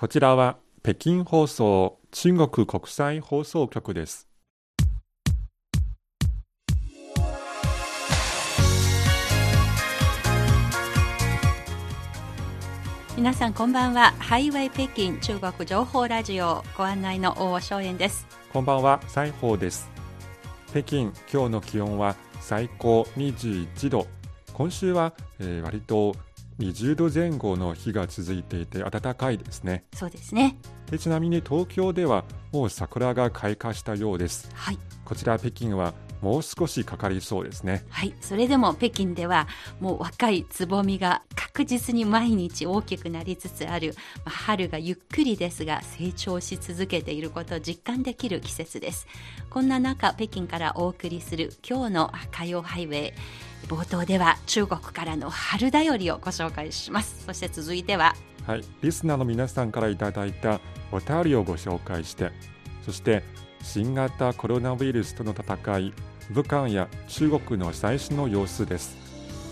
こちらは北京放送中国国際放送局です。皆さんこんばんはハイウェイ北京中国情報ラジオご案内の大尾翔燕ですこんばんは、西宝です。北京、今日の気温は最高21度。今週は、えー割と20度前後の日が続いていて暖かいですね。そうですねでちなみに東京ではもう桜が開花したようです。はいこちら北京はもう少しかかりそうですね。はいそれでも北京ではもう若いつぼみが確実に毎日大きくなりつつある、まあ春がゆっくりですが成長し続けていることを実感できる季節ですこんな中北京からお送りする今日の火曜ハイウェイ冒頭では中国からの春だよりをご紹介しますそして続いてははい、リスナーの皆さんからいただいたお便りをご紹介して、そして新型コロナウイルスとの戦い、武漢や中国の最新の様子です。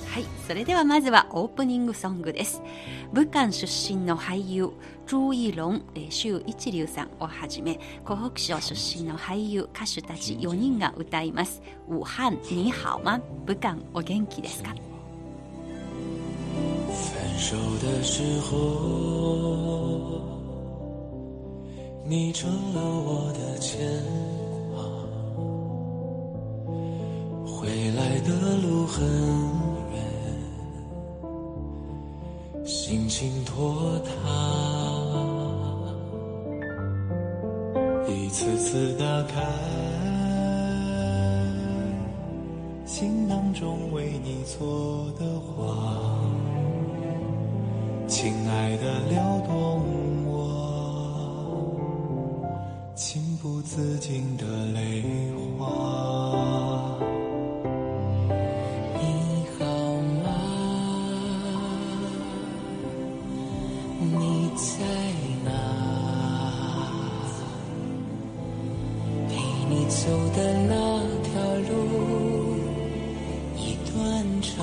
はい、それではまずはオープニングソングです。武漢出身の俳優、朱一龍、えー周一流さんをはじめ、湖北省出身の俳優、歌手たち4人が歌います。武漢你好吗武漢お元気ですか？分手的时候，你成了我的牵挂。回来的路很远，心情拖沓，一次次打开行囊中为你做的花。亲爱的，流动情不自禁的泪花。你好吗？你在哪？陪你走的那条路，已断成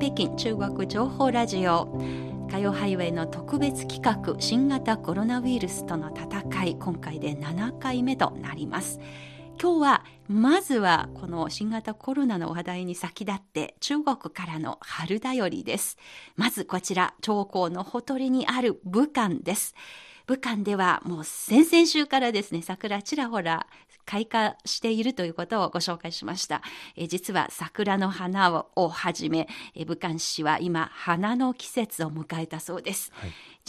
北京中国情報ラジオ。火曜ハイウェイの特別企画新型コロナウイルスとの戦い今回で7回目となります。今日はまずはこの新型コロナの話題に先立って中国からの春だよりです。まずこちら長江のほとりにある武漢です。武漢ではもう先々週からですね桜ちらほら開花しているということをご紹介しました。え実は桜の花ををはじめ、え武漢市は今花の季節を迎えたそうです。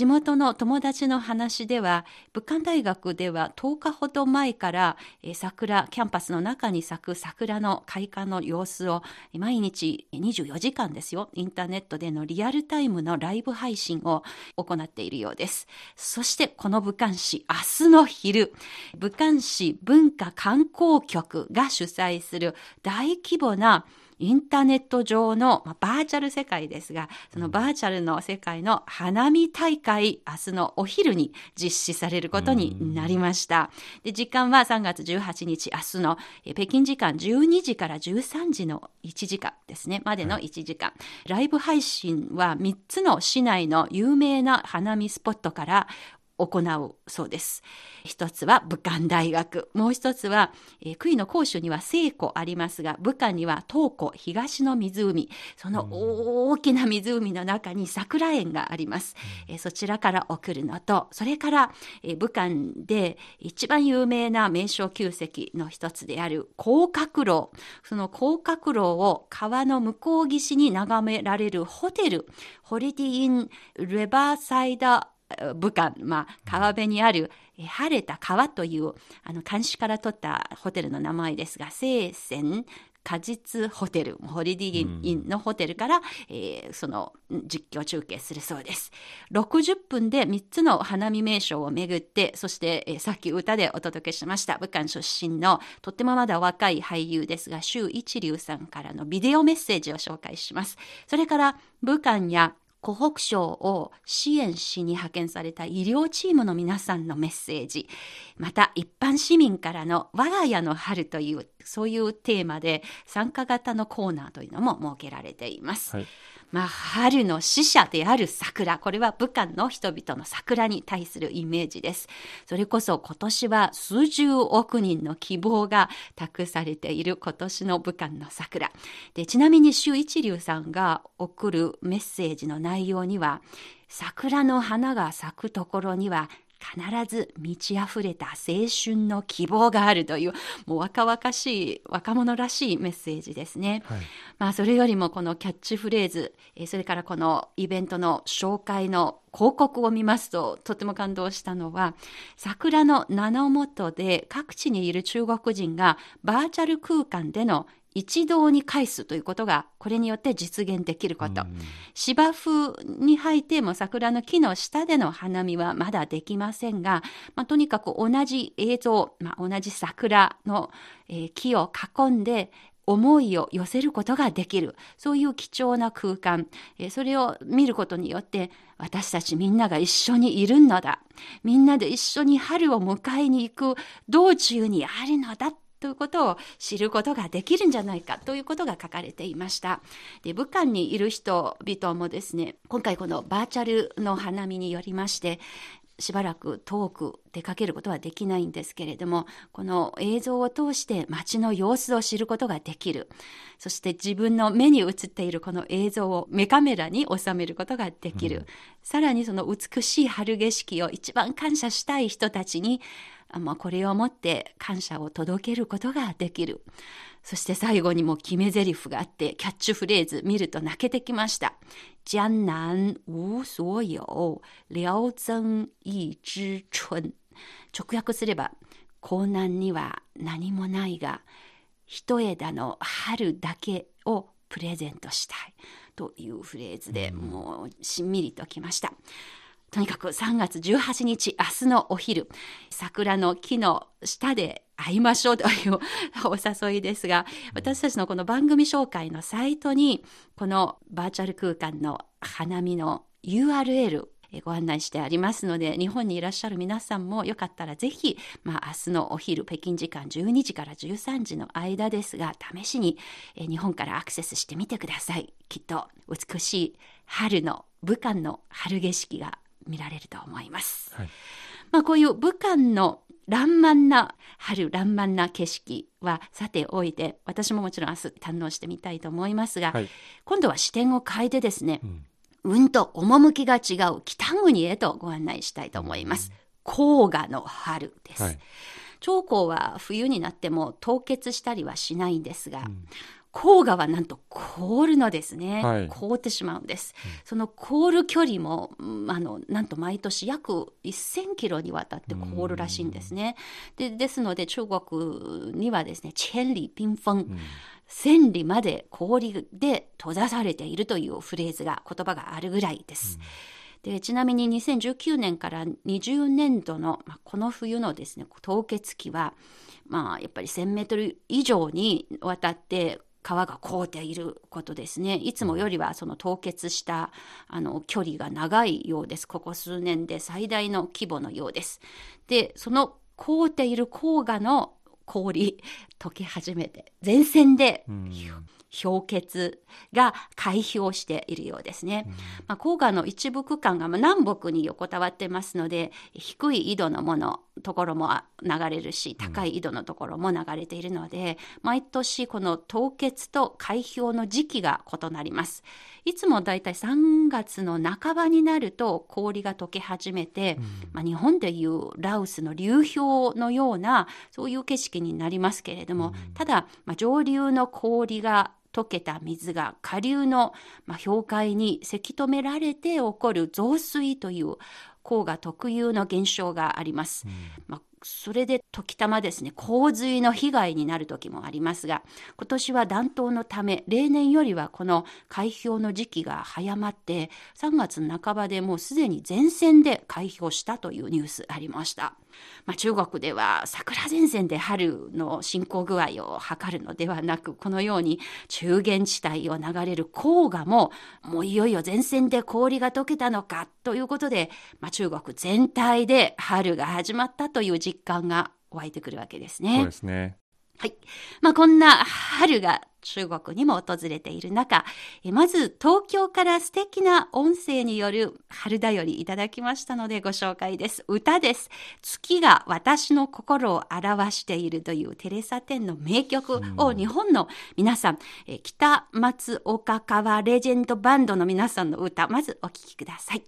地元の友達の話では武漢大学では10日ほど前から、桜キャンパスの中に咲く桜の開花の様子を毎日24時間ですよインターネットでのリアルタイムのライブ配信を行っているようです。そしてこの武漢市明日の昼武漢市文化観光局が主催する大規模なインターネット上の、まあ、バーチャル世界ですが、そのバーチャルの世界の花見大会、明日のお昼に実施されることになりました。で、時間は3月18日、明日のえ北京時間12時から13時の1時間ですね、までの1時間。ライブ配信は3つの市内の有名な花見スポットから行うそうです。一つは武漢大学。もう一つは、えー、杭の甲州には西湖ありますが、武漢には東湖、東の湖。その大きな湖の中に桜園があります。えーそちらから送るのと、それから、えー武漢で一番有名な名勝旧跡の一つである広角楼。その広角楼を川の向こう岸に眺められるホテル、ホリディイン・レバーサイド武漢、まあ、川辺にある、えー晴れた川という、あの、監視から取ったホテルの名前ですが、聖泉果実ホテル、ホリディインのホテルから、えーそのん実況中継するそうです。60分で3つの花見名所を巡って、そして、えーさっき歌でお届けしました、武漢出身のとってもまだ若い俳優ですが、周一流さんからのビデオメッセージを紹介します。それから、武漢や湖北省を支援しに派遣された医療チームの皆さんのメッセージ、また一般市民からの我が家の春という、そういうテーマで参加型のコーナーというのも設けられています。はいまあ、春の使者である桜。これは武漢の人々の桜に対するイメージです。それこそ今年は数十億人の希望が託されている今年の武漢の桜。で、ちなみに周一流さんが送るメッセージの内容には、桜の花が咲くところには必ず満ち溢れた青春の希望があるという、もう若々しい、若者らしいメッセージですね。はいまあ、それよりもこのキャッチフレーズ、えーそれからこのイベントの紹介の広告を見ますと、とても感動したのは、桜の名のもとで各地にいる中国人がバーチャル空間での一堂に会すということが、これによって実現できること。芝生に生えても桜の木の下での花見はまだできませんが、まあ、とにかく同じ映像、まあ、同じ桜の、えー木を囲んで思いを寄せることができる。そういう貴重な空間。えーそれを見ることによって、私たちみんなが一緒にいるのだ。みんなで一緒に春を迎えに行く道中にあるのだ。ということを知ることができるんじゃないかということが書かれていました。で、武漢にいる人々もですね、今回このバーチャルの花見によりまして、しばらく遠く出かけることはできないんですけれども、この映像を通して街の様子を知ることができる。そして自分の目に映っているこの映像を目カメラに収めることができる。さらにその美しい春景色を一番感謝したい人たちに、あまあ、これをもって感謝を届けることができる。そして最後にも決め台詞があって、キャッチフレーズ見ると泣けてきました。江南无所有、辽增一枝春。直訳すれば、江南には何もないが、一枝の春だけをプレゼントしたい。というフレーズでもうしんみりときました。とにかく3月18日、明日のお昼、桜の木の下で会いましょうという お誘いですが、私たちのこの番組紹介のサイトに、このバーチャル空間の花見の URL、ご案内してありますので、日本にいらっしゃる皆さんもよかったらぜひ、まあ明日のお昼、北京時間12時から13時の間ですが、試しに日本からアクセスしてみてください。きっと美しい春の、武漢の春景色が見られると思います。はいまあこういう武漢の爛漫な春、爛漫な景色はさておいて、私ももちろん明日堪能してみたいと思いますが、はい今度は視点を変えてですね、んうんと趣が違う北国へとご案内したいと思います。黄河の春です。はい長江は冬になっても凍結したりはしないんですが、黄河はなんと凍るのですね。はい凍ってしまうんです。その凍る距離も、うんあの、なんと毎年約1000キロにわたって凍るらしいんですね。で、ですので中国にはですね、千里冰封、千里まで氷で閉ざされているというフレーズが、言葉があるぐらいです。でちなみに2019年から20年度の、まあ、この冬のですね凍結期は、まあ、やっぱり1000メートル以上にわたって川が凍っていることですね。いつもよりはその凍結したあの距離が長いようです。ここ数年で最大の規模のようです。で、その凍っている黄河の氷溶け始めて、前線でうん氷結が開氷しているようですね。まあ、黄河の一部区間がまあ南北に横たわってますので、低い緯度のもの、ところもあ流れるし、高い緯度のところも流れているので、毎年この凍結と開氷の時期が異なります。いつもだいたい3月の半ばになると氷が溶け始めて、まあ、日本でいうラオスの流氷のようなそういう景色になりますけれども、ただ、まあ、上流の氷が溶けた水が下流の、まあ、氷海にせき止められて起こる増水という黄河特有の現象があります。まあそれで時たまですね、洪水の被害になる時もありますが、今年は暖冬のため、例年よりはこの開氷の時期が早まって、3月半ばでもうすでに前線で開氷したというニュースありました。まあ、中国では桜前線で春の進行具合を測るのではなく、このように中原地帯を流れる黄河も、もういよいよ前線で氷が溶けたのかということで、まあ、中国全体で春が始まったという実感が湧いてくるわけですね。そうですね。はい。まあ、こんな春が中国にも訪れている中、えまず東京から素敵な音声による春だよりいただきましたのでご紹介です。歌です。月が私の心を表しているというテレサ・テンの名曲を日本の皆さん、え北松岡川レジェンドバンドの皆さんの歌、まずお聴きください。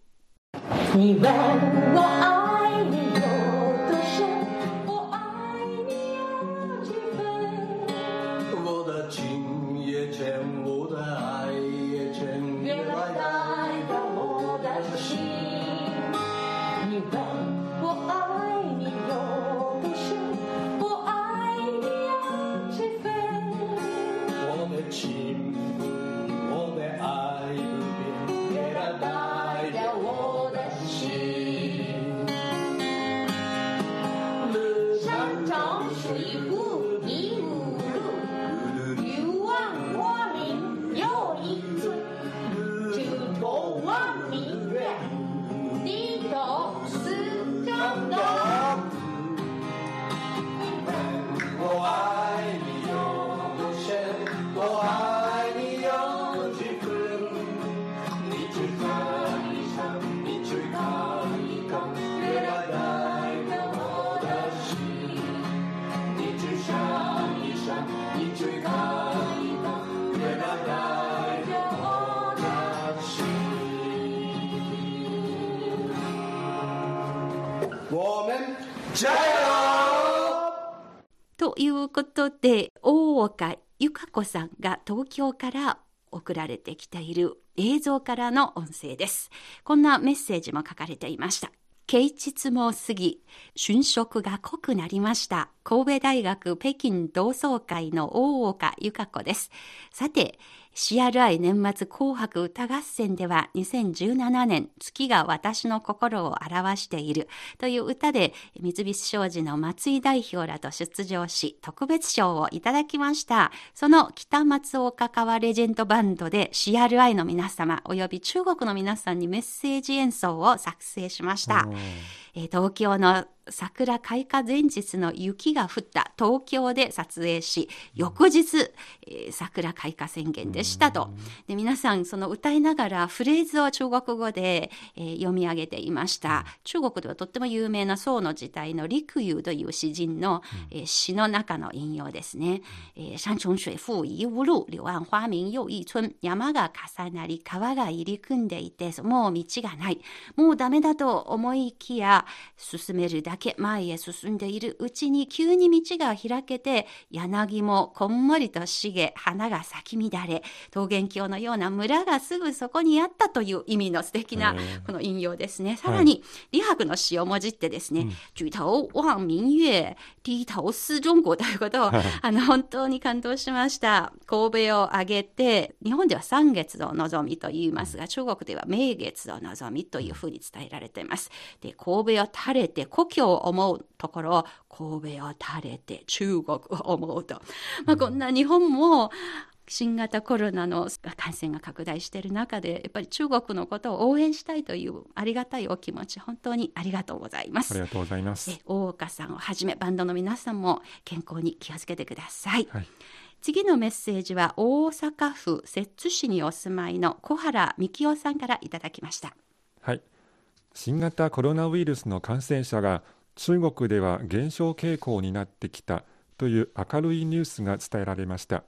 子さんが東京から送られてきている映像からの音声です。こんなメッセージも書かれていました。啓蟄も過ぎ、春色が濃くなりました。神戸大学北京同窓会の大岡由香子です。さて、CRI 年末紅白歌合戦では2017年月が私の心を表しているという歌で三菱商事の松井代表らと出場し特別賞をいただきました。その北松岡川レジェンドバンドで CRI の皆様及び中国の皆さんにメッセージ演奏を作成しました。えー東京の桜開花前日の雪が降った東京で撮影し、翌日、えー桜開花宣言でしたと。で皆さん、その歌いながらフレーズを中国語で、えー読み上げていました。中国ではとっても有名な宋の時代の陸游という詩人の、えー詩の中の引用ですね。えー山重水复疑無路、柳暗花明又一村。山が重なり、川が入り組んでいて、もう道がない。もうダメだと思いきや、進めるだけ前へ進んでいるうちに急に道が開けて、柳もこんもりと茂、花が咲き乱れ、桃源郷のような村がすぐそこにあったという意味の素敵なこの引用ですね。さらに、李白の詩をもじってですね、举頭望明月、低頭思中国ということを、あの、本当に感動しました。神戸を挙げて、日本では三月の望みと言いますが、中国では明月の望みというふうに伝えられています。で、神戸を垂れて故郷を思うところを、神戸を垂れて中国を思うと。まあ、こんな日本も、新型コロナの感染が拡大している中で、やっぱり中国のことを応援したいというありがたいお気持ち、本当にありがとうございますあり。がとうございますえ。大岡さんをはじめバンドの皆さんも健康に気をつけてください。はい。次のメッセージは大阪府摂津市にお住まいの小原幹夫さんからいただきました。はい。新型コロナウイルスの感染者が中国では減少傾向になってきたという明るいニュースが伝えられました。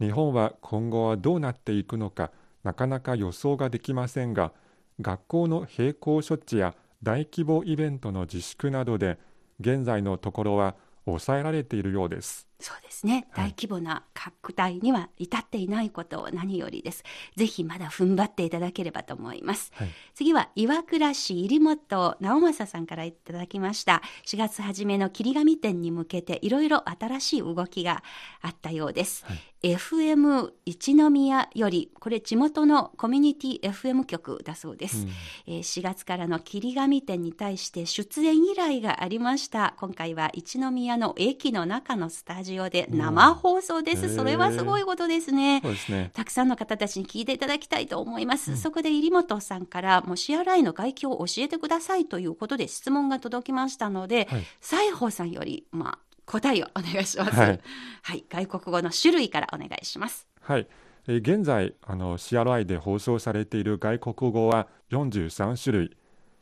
日本は今後はどうなっていくのかなかなか予想ができませんが、学校の並行処置や大規模イベントの自粛などで現在のところは抑えられているようです。そうですね。はい大規模な拡大には至っていないことを何よりです。ぜひまだ踏ん張っていただければと思います。はい次は岩倉市入本直正さんからいただきました。4月初めの霧紙展に向けていろいろ新しい動きがあったようです。はい FM 一宮より、これ地元のコミュニティ FM 局だそうです。うんえー4月からの霧紙展に対して出演依頼がありました。今回は一宮の駅の中のスタジオで生放送です。うんそれはすごいことですね。そうですね。たくさんの方たちに聞いていただきたいと思います。そこで入本さんから、もう CRI の外境を教えてくださいということで質問が届きましたので、はい西宝さんより、まあ、答えをお願いします。ははいい。外国語の種類からお願いします。はい、えー現在あの CRI で放送されている外国語は43種類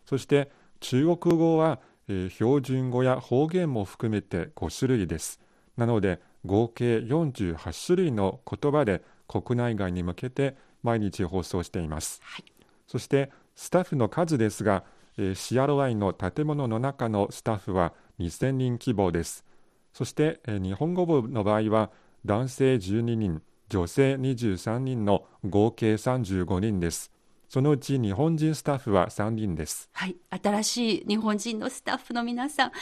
そして中国語は、えー標準語や方言も含めて5種類ですなので合計48種類の言葉で国内外に向けて毎日放送しています、はい。そしてスタッフの数ですが、えー CRI の建物の中のスタッフは2000人規模です。そして、えー日本語部の場合は男性12人、女性23人の合計35人です。そのうち日本人スタッフは3人です。はい。新しい日本人のスタッフの皆さん、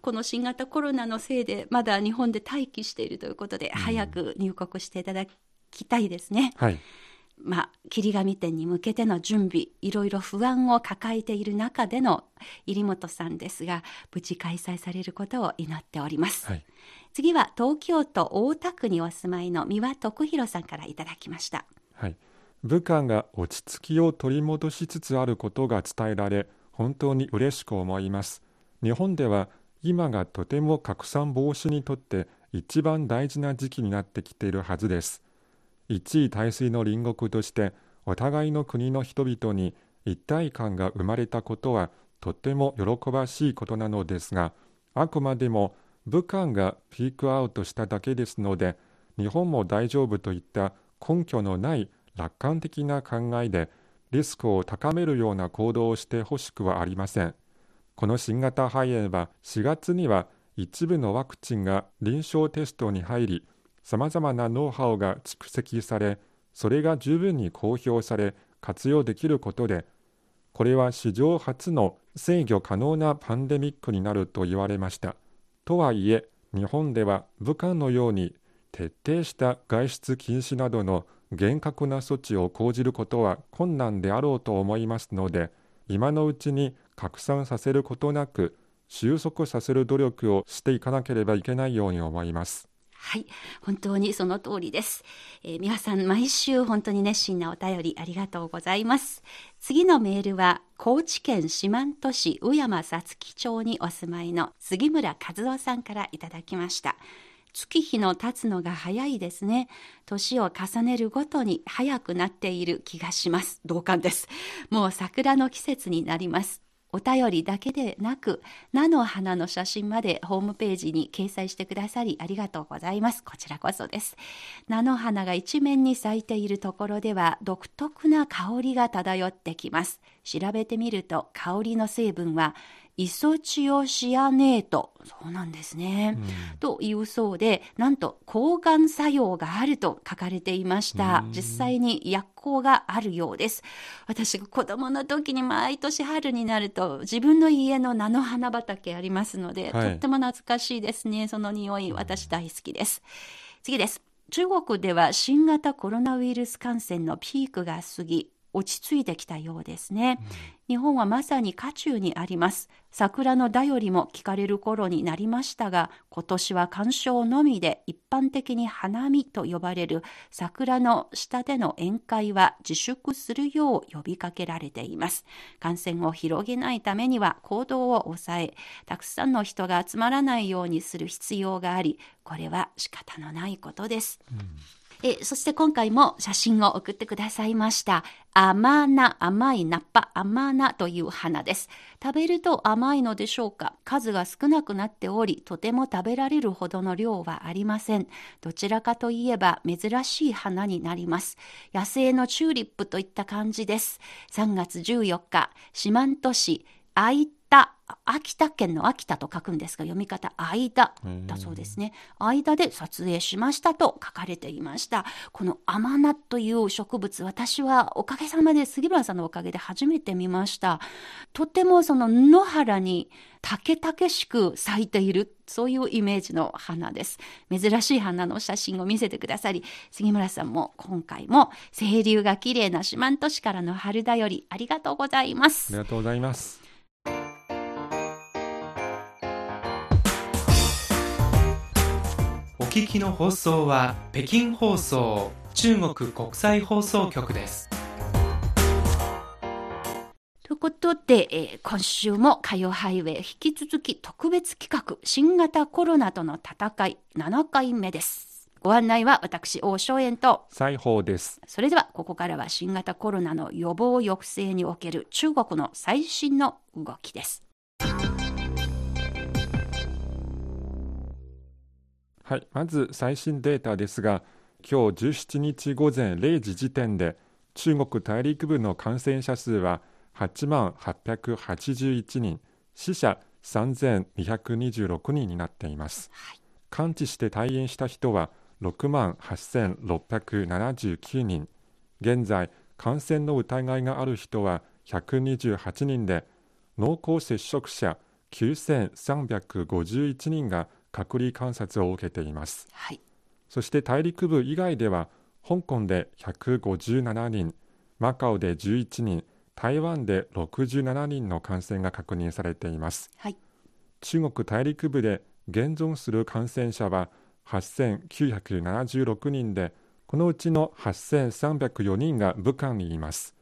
この新型コロナのせいで、まだ日本で待機しているということで、早く入国していただきたいですね。はい、まあ、霧紙店に向けての準備、いろいろ不安を抱えている中での入本さんですが、無事開催されることを祈っております。はい、次は東京都大田区にお住まいの三輪徳弘さんからいただきました。はい。武漢が落ち着きを取り戻しつつあることが伝えられ、本当に嬉しく思います。日本では今がとても拡散防止にとって一番大事な時期になってきているはずです。一位大水の隣国としてお互いの国の人々に一体感が生まれたことはとても喜ばしいことなのですがあくまでも武漢がピークアウトしただけですので日本も大丈夫といった根拠のない楽観的な考えでリスクを高めるような行動をしてほしくはありません。この新型肺炎は4月には一部のワクチンが臨床テストに入りさまざまなノウハウが蓄積されそれが十分に公表され活用できることでこれは史上初の制御可能なパンデミックになると言われました。とはいえ日本では武漢のように徹底した外出禁止などの厳格な措置を講じることは困難であろうと思いますので今のうちに拡散させることなく収束させる努力をしていかなければいけないように思いますはい。本当にその通りです。えー皆さん、毎週本当に熱心なお便りありがとうございます。次のメールは、高知県四万十市宇山さつき町にお住まいの杉村和夫さんからいただきました。月日の経つのが早いですね。年を重ねるごとに早くなっている気がします。同感です。もう桜の季節になります。お便りだけでなく、菜の花の写真までホームページに掲載してくださりありがとうございます。こちらこそです。菜の花が一面に咲いているところでは独特な香りが漂ってきます。調べてみると香りの成分はイソチオシアネート。そうなんですね。というそうで、なんと抗がん作用があると書かれていました。実際に薬効があるようです。私が子供の時に毎年春になると自分の家の菜の花畑ありますので、はいとっても懐かしいですね。その匂い、私大好きです。次です。中国では新型コロナウイルス感染のピークが過ぎ、落ち着いてきたようですね。日本はまさに渦中にあります。桜の便りも聞かれる頃になりましたが、今年は鑑賞のみで一般的に花見と呼ばれる桜の下での宴会は自粛するよう呼びかけられています。感染を広げないためには行動を抑え、たくさんの人が集まらないようにする必要があり、これは仕方のないことです。えそして今回も写真を送ってくださいました。甘な、甘いナッパ、甘なという花です。食べると甘いのでしょうか？数が少なくなっており、とても食べられるほどの量はありません。どちらかといえば珍しい花になります。野生のチューリップといった感じです。3月14日、四万十市、愛田、秋田県の秋田と書くんですが、読み方、間だそうですね。間で撮影しましたと書かれていました。この甘菜という植物、私はおかげさまで杉村さんのおかげで初めて見ました。とてもその野原に竹々しく咲いている、そういうイメージの花です。珍しい花の写真を見せてくださり、杉村さんも今回も清流が綺麗な四万十市からの春だよりありがとうございますあり。がとうございます。聞きの放送は北京放送中国国際放送局です。ということで、えー今週も火曜ハイウェイ引き続き特別企画新型コロナとの戦い7回目です。ご案内は私、王正円と、裁縫です。それではここからは新型コロナの予防抑制における中国の最新の動きです。はい、まず最新データですが、今日17日午前0時時点で、中国大陸部の感染者数は8万881人、死者3226人になっています。完治して退院した人は6万8679人、現在、感染の疑いがある人は128人で、濃厚接触者9351人が隔離観察を受けています。はい。そして大陸部以外では、香港で157人、マカオで11人、台湾で67人の感染が確認されています。はい。中国大陸部で現存する感染者は8976人で、このうちの8304人が武漢にいます。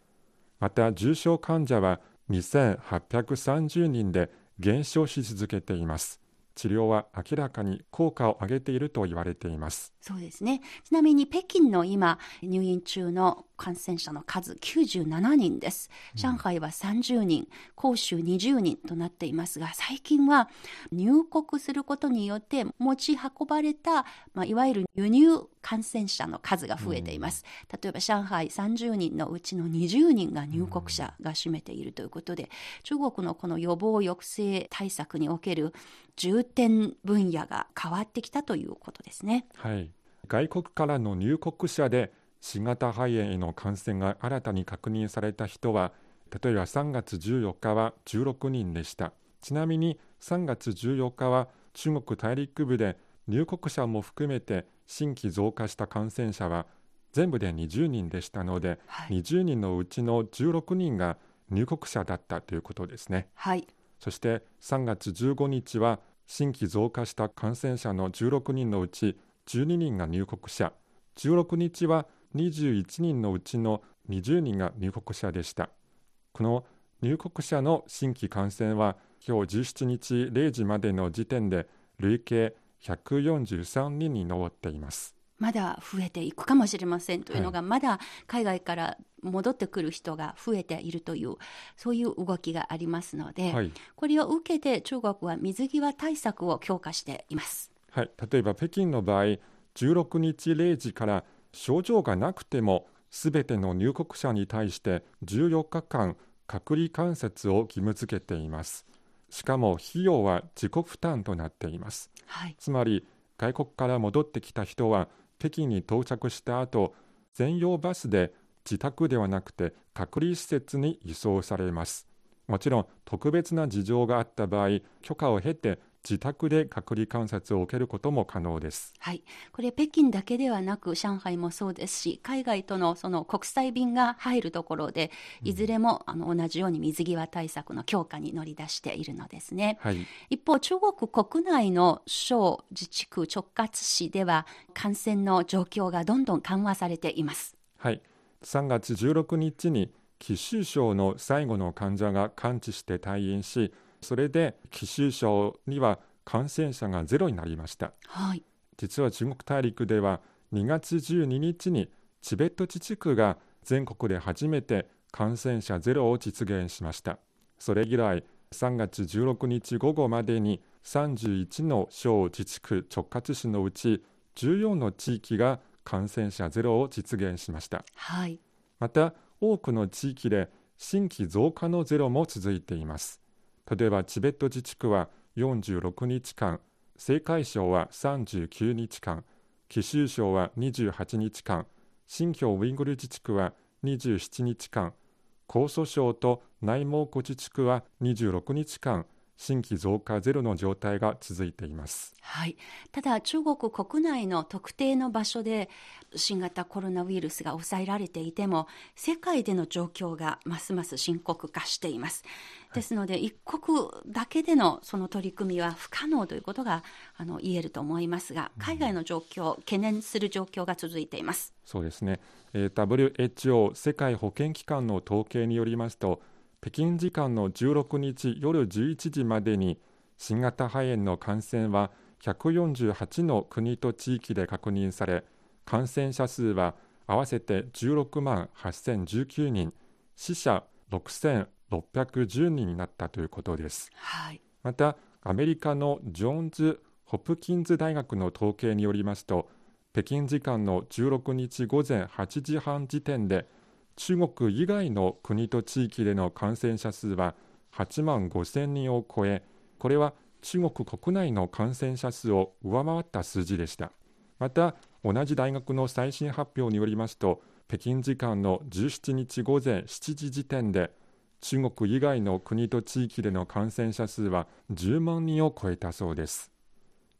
また重症患者は2830人で減少し続けています。治療は明らかに効果を上げていると言われています。そうですね。ちなみに北京の今、入院中の感染者の数97人です。上海は30人、広州20人となっていますが、最近は入国することによって持ち運ばれた、まあ、いわゆる輸入感染者の数が増えています。例えば上海30人のうちの20人が入国者が占めているということで、中国のこの予防抑制対策における重点分野が変わってきたということですね。はい、外国からの入国者で新型肺炎への感染が新たに確認された人は例えば3月14日は16人でしたちなみに3月14日は中国大陸部で入国者も含めて新規増加した感染者は全部で20人でしたので、はい20人のうちの16人が入国者だったということですねはい。そして3月15日は新規増加した感染者の16人のうち12人が入国者、16日は21人のうちの20人が入国者でした。この入国者の新規感染は今日17日0時までの時点で累計143人に上っています。まだ増えていくかもしれませんというのが、まだ海外から戻ってくる人が増えているという、そういう動きがありますので、はいこれを受けて中国は水際対策を強化しています。はい、例えば北京の場合、16日0時から症状がなくても、すべての入国者に対して14日間隔離観察を義務付けています。しかも費用は自己負担となっています。はい。つまり、外国から戻ってきた人は、北京に到着した後、専用バスで自宅ではなくて隔離施設に移送されます。もちろん特別な事情があった場合、許可を経て自宅で隔離観察を受けることも可能です。はい、これ北京だけではなく上海もそうですし海外とのその国際便が入るところでいずれもあの同じように水際対策の強化に乗り出しているのですね。はい、一方中国国内の省自治区直轄市では感染の状況がどんどん緩和されています。はい、3月16日に貴州省の最後の患者が完治して退院しそれで貴州省には感染者がゼロになりました。はい、実は中国大陸では2月12日にチベット自治区が全国で初めて感染者ゼロを実現しました。それ以来3月16日午後までに31の省自治区直轄市のうち14の地域が感染者ゼロを実現しました。はい、また多くの地域で新規増加のゼロも続いています例えばチベット自治区は46日間青海省は39日間貴州省は28日間新疆ウイグル自治区は27日間江蘇省と内蒙古自治区は26日間新規増加ゼロの状態が続いています。はい、ただ中国国内の特定の場所で新型コロナウイルスが抑えられていても世界での状況がますます深刻化しています。ですので一国だけでのその取り組みは不可能ということがあの言えると思いますが海外の状況懸念する状況が続いています。そうですね、えー WHO 世界保健機関の統計によりますと北京時間の16日夜11時までに新型肺炎の感染は148の国と地域で確認され感染者数は合わせて16万8019人死者6610人になったということです。はい、またアメリカのジョーンズ・ホプキンズ大学の統計によりますと北京時間の16日午前8時半時点で中国以外の国と地域での感染者数は8万5000人を超えこれは中国国内の感染者数を上回った数字でした。また同じ大学の最新発表によりますと北京時間の17日午前7時時点で中国以外の国と地域での感染者数は10万人を超えたそうです。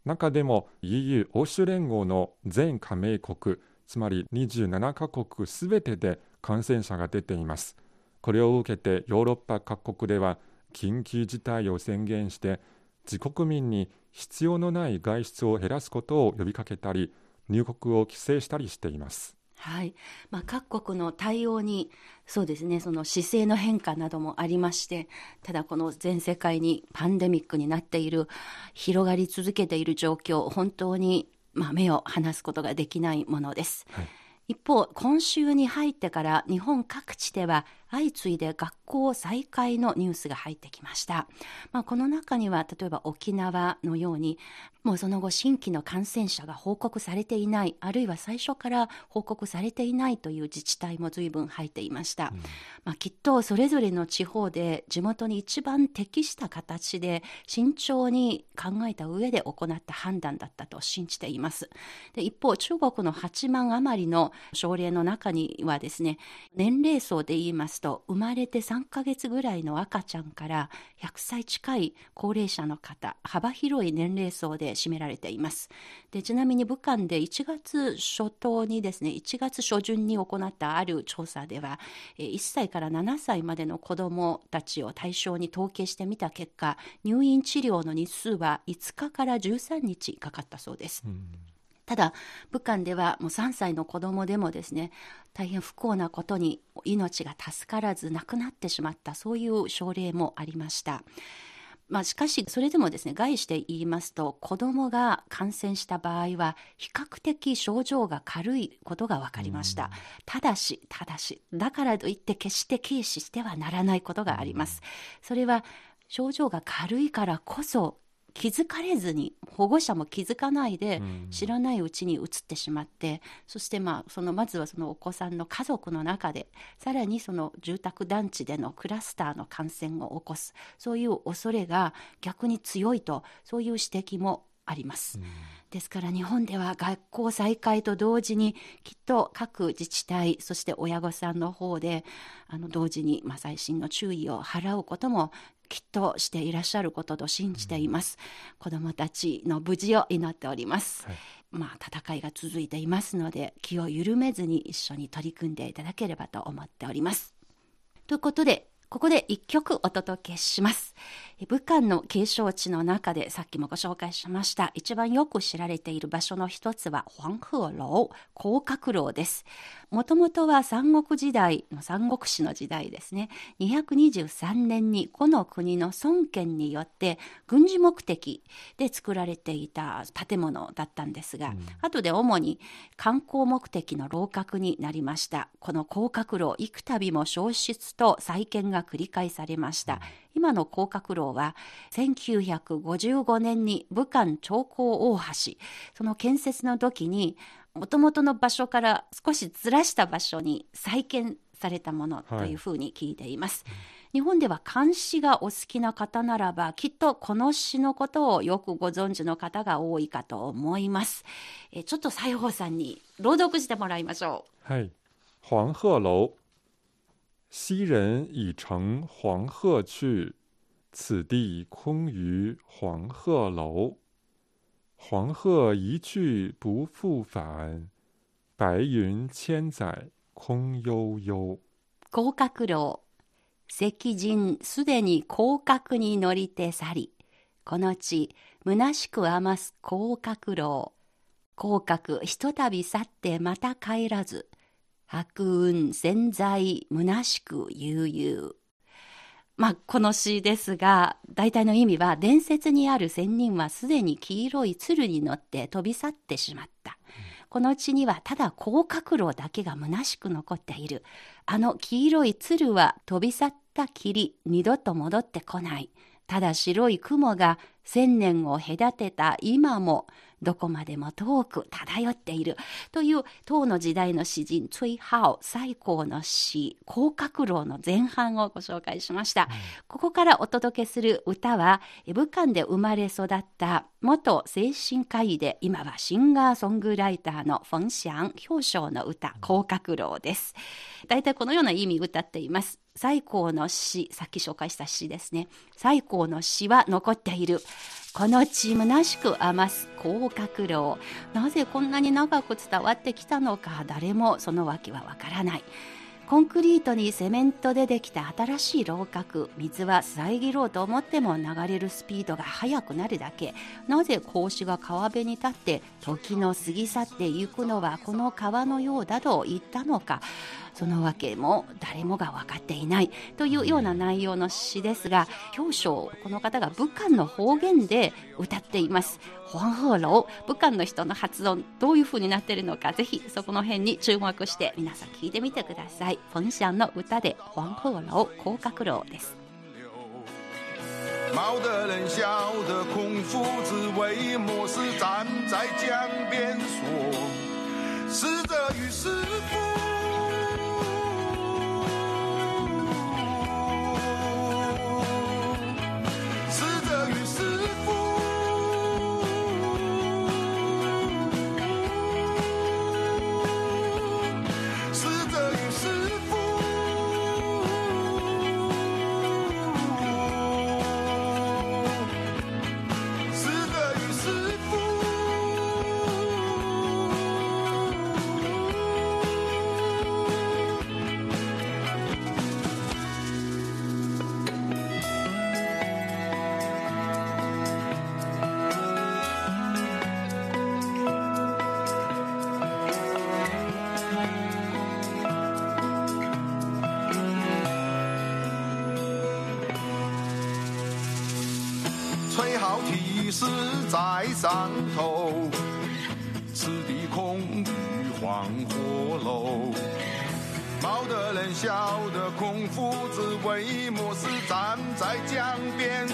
中でも EU 欧州連合の全加盟国つまり27カ国すべてで感染者が出ています。これを受けてヨーロッパ各国では緊急事態を宣言して自国民に必要のない外出を減らすことを呼びかけたり入国を規制したりしています。はい。まあ、各国の対応にそうですねその姿勢の変化などもありましてただこの全世界にパンデミックになっている広がり続けている状況本当に、まあ、目を離すことができないものです。はい一方今週に入ってから日本各地では相次いで学校再開のニュースが入ってきました、まあ、この中には例えば沖縄のようにもうその後新規の感染者が報告されていないあるいは最初から報告されていないという自治体も随分入っていました、まあ、きっとそれぞれの地方で地元に一番適した形で慎重に考えた上で行った判断だったと信じています。で一方中国の8万余りの症例の中にはですね年齢層で言いますと生まれて3ヶ月ぐらいの赤ちゃんから100歳近い高齢者の方幅広い年齢層で占められていますでちなみに武漢で1月初頭にですね1月初旬に行ったある調査では1歳から7歳までの子どもたちを対象に統計してみた結果入院治療の日数は5日から13日かかったそうです。ただ武漢ではもう3歳の子供でもですね大変不幸なことに命が助からず亡くなってしまったそういう症例もありました。まあ、しかしそれでもですね概して言いますと子どもが感染した場合は比較的症状が軽いことが分かりました。ただしただしだからといって決して軽視してはならないことがあります。それは症状が軽いからこそ気づかれずに保護者も気づかないで知らないうちに移ってしまってそしてまあそのまずはそのお子さんの家族の中でさらにその住宅団地でのクラスターの感染を起こすそういう恐れが逆に強いとそういう指摘もあります。ですから日本では学校再開と同時にきっと各自治体そして親御さんの方であの同時にまあ細心の注意を払うこともきっとしていらっしゃることと信じています。子どもたちの無事を祈っております。はいまあ戦いが続いていますので気を緩めずに一緒に取り組んでいただければと思っております。ということでここで一曲お届けします。え武漢の景勝地の中でさっきもご紹介しました一番よく知られている場所の一つは黄鹤楼、広角楼です。もともとは三国時代の三国志の時代ですね。223年にこの国の孫権によって軍事目的で作られていた建物だったんですが、後で主に観光目的の楼閣になりました。この広角楼、幾度も消失と再建が繰り返されました。今の広角楼は1955年に武漢長江大橋、その建設の時に元々の場所から少しずらした場所に再建されたものというふうに聞いています。日本では漢詩がお好きな方ならばきっとこの詩のことをよくご存知の方が多いかと思います。えちょっと西郷さんに朗読してもらいましょはい。黄鹤楼，昔人已乘黄鹤去，此地空余黄鹤楼。黄鹤一去不复返，白云千载空悠悠。う。広角楼。石人すでに広角に乗りて去り、この地、虚しく余す広角楼。広角ひとたび去ってまた帰らず、白雲潜在虚しく悠々。まあ、この詩ですが、大体の意味は、伝説にある仙人はすでに黄色い鶴に乗って飛び去ってしまった。この地にはただ広角楼だけが虚しく残っている。あの黄色い鶴は飛び去った霧、二度と戻ってこない。ただ白い雲が千年を隔てた今もどこまでも遠く漂っている。という唐の時代の詩人崔ハオ最高の詩広角楼の前半をご紹介しました、ここからお届けする歌はえ武漢で生まれ育った元精神科医で今はシンガーソングライターのフォンシャン表彰の歌広角楼です。大体このような意味歌っています。最高の詩さっき紹介した詩ですね。最高の詩は残っているこの地虚しく余す広角楼。なぜこんなに長く伝わってきたのか誰もその訳はわからない。コンクリートにセメントでできた新しい楼閣水は遮ろうと思っても流れるスピードが速くなるだけ。なぜ格子が川辺に立って時の過ぎ去っていくのはこの川のようだと言ったのか。そのわけも誰もが分かっていないというような内容の詩ですが表彰この方が武漢の方言で歌っています。黄鹤楼武漢の人の発音どういう風になっているのかぜひそこの辺に注目して皆さん聞いてみてください。フォンシャンの歌で黄鹤楼広角楼です。毛的人笑得空腹，只为末世站在江边说：“逝者与师傅。”提示在上头，此地空余黄鹤楼。毛的人笑得空腹，只为末世站在江边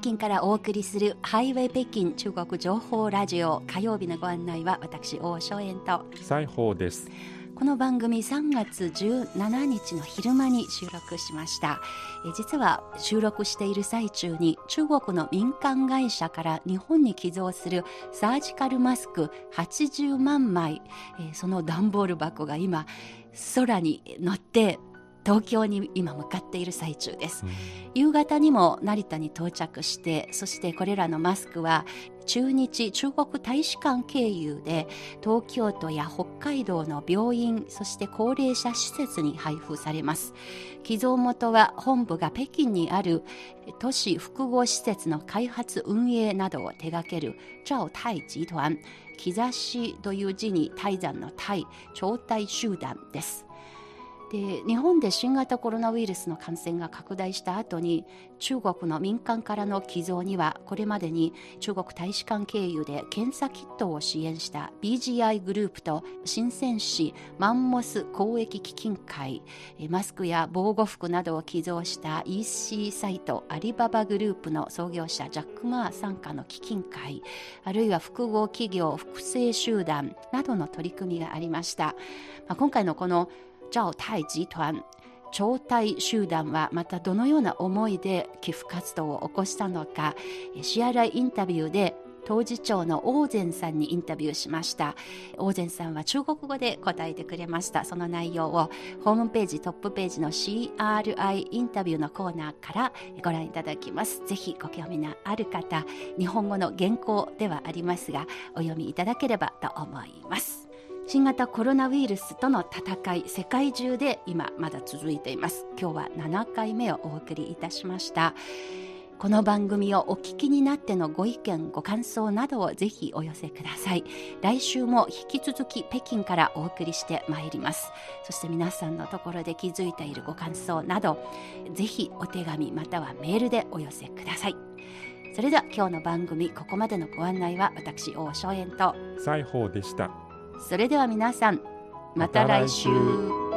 京からお送りするハイウェイ北京中国情報ラジオ火曜日のご案内は私大正円と。西宝です。この番組3月17日の昼間に収録しました。え実は収録している最中に中国の民間会社から日本に寄贈するサージカルマスク80万枚。えーその段ボール箱が今空に乗って東京に今向かっている最中です、夕方にも成田に到着してそしてこれらのマスクは中日中国大使館経由で東京都や北海道の病院そして高齢者施設に配布されます。寄贈元は本部が北京にある都市複合施設の開発運営などを手掛ける赵泰集團兆しという字に泰山の泰超大集団ですで日本で新型コロナウイルスの感染が拡大した後に中国の民間からの寄贈にはこれまでに中国大使館経由で検査キットを支援した BGI グループと深セン市マンモス公益基金会マスクや防護服などを寄贈した EC サイトアリババグループの創業者ジャック・マー傘下の基金会あるいは複合企業複製集団などの取り組みがありました、まあ、今回のこの赵泰集團超大集団はまたどのような思いで寄付活動を起こしたのかえ支払いインタビューで当時長の王善さんにインタビューしました。王善さんは中国語で答えてくれました。その内容をホームページトップページの CRI インタビューのコーナーからご覧いただきます。ぜひご興味のある方日本語の原稿ではありますがお読みいただければと思います。新型コロナウイルスとの戦い世界中で今まだ続いています。今日は7回目をお送りいたしました。この番組をお聞きになってのご意見ご感想などをぜひお寄せください。来週も引き続き北京からお送りしてまいります。そして皆さんのところで気づいているご感想などぜひお手紙またはメールでお寄せください。それでは今日の番組ここまでのご案内は私大正円と西宝でした。それでは皆さんまた来週。また来週